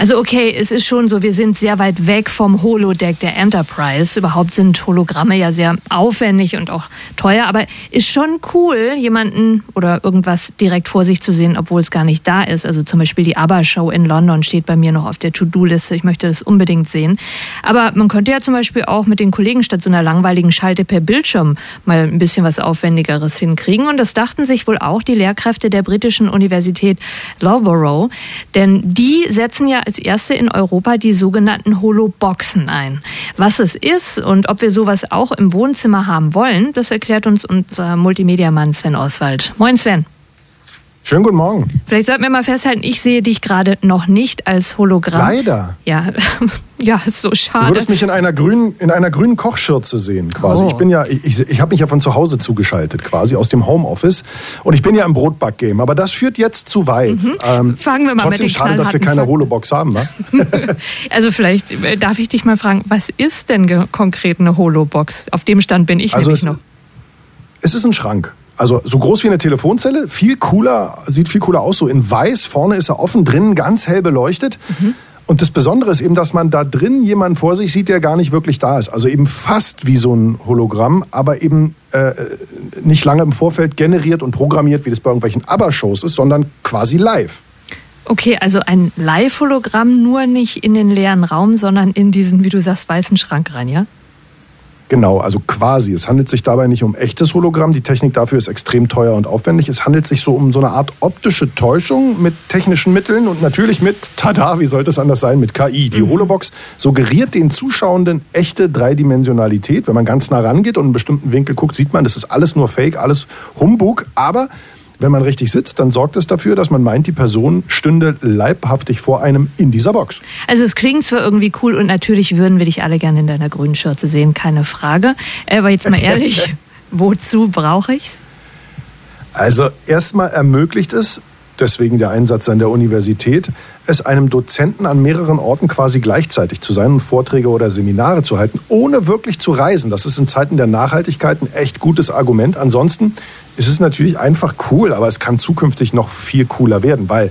Also okay, es ist schon so, wir sind sehr weit weg vom Holodeck der Enterprise. Überhaupt sind Hologramme ja sehr aufwendig und auch teuer, aber ist schon cool, jemanden oder irgendwas direkt vor sich zu sehen, obwohl es gar nicht da ist. Also zum Beispiel die ABBA-Show in London steht bei mir noch auf der To-Do-Liste. Ich möchte das unbedingt sehen. Aber man könnte ja zum Beispiel auch mit den Kollegen statt so einer langweiligen Schalte per Bildschirm mal ein bisschen was Aufwendigeres hinkriegen. Und das dachten sich wohl auch die Lehrkräfte der britischen Universität Loughborough. Denn die setzen ja als erste in Europa die sogenannten Holoboxen ein. Was es ist und ob wir sowas auch im Wohnzimmer haben wollen, das erklärt uns unser Multimedia-Mann Sven Oswald. Moin Sven. Schönen guten Morgen. Vielleicht sollten wir mal festhalten, ich sehe dich gerade noch nicht als Hologramm. Leider. Ja, ja, ist so schade. Du würdest mich in einer grünen, in einer grünen Kochschürze sehen, quasi. Oh. Ich bin ja, ich, ich habe mich ja von zu Hause zugeschaltet, quasi aus dem Homeoffice. Und ich bin ja im Brotback-Game. Aber das führt jetzt zu weit. Ähm, Fangen wir mal mit trotzdem den schade, dass wir keine. Holobox haben, wa? Also vielleicht äh, darf ich dich mal fragen, was ist denn konkret eine Holobox? Auf dem Stand bin ich Also nämlich es, noch. es ist ein Schrank. Also so groß wie eine Telefonzelle, viel cooler, sieht viel cooler aus. So in weiß, vorne ist er offen, drinnen ganz hell beleuchtet. Mhm. Und das Besondere ist eben, dass man da drin jemanden vor sich sieht, der gar nicht wirklich da ist. Also eben fast wie so ein Hologramm, aber eben äh, nicht lange im Vorfeld generiert und programmiert, wie das bei irgendwelchen ABBA-Shows ist, sondern quasi live. Okay, also ein Live-Hologramm nur nicht in den leeren Raum, sondern in diesen, wie du sagst, weißen Schrank rein, ja? Genau, also quasi. Es handelt sich dabei nicht um echtes Hologramm. Die Technik dafür ist extrem teuer und aufwendig. Es handelt sich so um so eine Art optische Täuschung mit technischen Mitteln und natürlich mit, tada, wie sollte es anders sein, mit KI. Die Holobox suggeriert den Zuschauenden echte Dreidimensionalität. Wenn man ganz nah rangeht und einen bestimmten Winkel guckt, sieht man, das ist alles nur Fake, alles Humbug. Aber wenn man richtig sitzt, dann sorgt es dafür, dass man meint, die Person stünde leibhaftig vor einem in dieser Box. Also es klingt zwar irgendwie cool und natürlich würden wir dich alle gerne in deiner grünen Schürze sehen, keine Frage. Aber jetzt mal ehrlich, wozu brauche ich's? Also erstmal ermöglicht es, deswegen der Einsatz an der Universität, es einem Dozenten an mehreren Orten quasi gleichzeitig zu sein und Vorträge oder Seminare zu halten, ohne wirklich zu reisen. Das ist in Zeiten der Nachhaltigkeit ein echt gutes Argument. Ansonsten ist es natürlich einfach cool, aber es kann zukünftig noch viel cooler werden, weil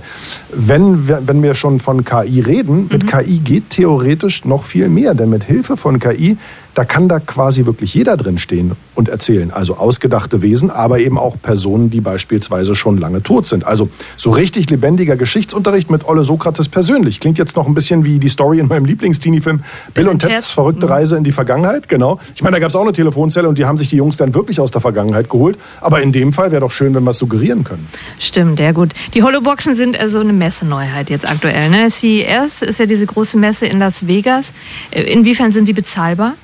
wenn wir, wenn wir schon von KI reden, mit KI geht theoretisch noch viel mehr, denn mit Hilfe von KI, da kann da quasi wirklich jeder drin stehen und erzählen. Also ausgedachte Wesen, aber eben auch Personen, die beispielsweise schon lange tot sind. Also so richtig lebendiger Geschichtsunterricht mit Olle Sokrates persönlich. Klingt jetzt noch ein bisschen wie die Story in meinem Lieblingsteenie-Film Bill und Ted's verrückte Reise in die Vergangenheit. Genau. Ich meine, da gab es auch eine Telefonzelle und die haben sich die Jungs dann wirklich aus der Vergangenheit geholt. Aber in dem Fall wäre doch schön, wenn wir es suggerieren können. Stimmt, ja gut. Die Holoboxen sind also eine Messeneuheit jetzt aktuell. Ne? CES ist ja diese große Messe in Las Vegas. Äh, Inwiefern sind die bezahlbar?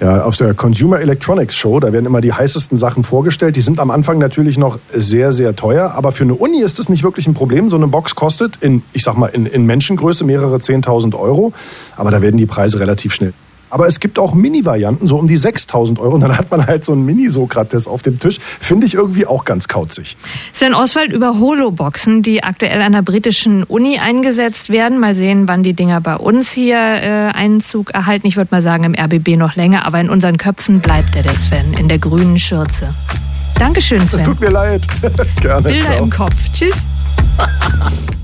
Ja, auf der Consumer Electronics Show, da werden immer die heißesten Sachen vorgestellt. Die sind am Anfang natürlich noch sehr, sehr teuer. Aber für eine Uni ist das nicht wirklich ein Problem. So eine Box kostet in, ich sag mal, in, in Menschengröße mehrere 10.000 Euro. Aber da werden die Preise relativ schnell. Aber es gibt auch Mini-Varianten, so um die 6.000 Euro. Und dann hat man halt so einen Mini-Sokrates auf dem Tisch. Finde ich irgendwie auch ganz kauzig. Sven Oswald über Holoboxen, die aktuell an der britischen Uni eingesetzt werden. Mal sehen, wann die Dinger bei uns hier äh, Einzug erhalten. Ich würde mal sagen, im RBB noch länger, aber in unseren Köpfen bleibt er, der Sven, in der grünen Schürze. Dankeschön, Es Sven. tut mir leid. Gerne. Bilder Ciao. im Kopf. Tschüss.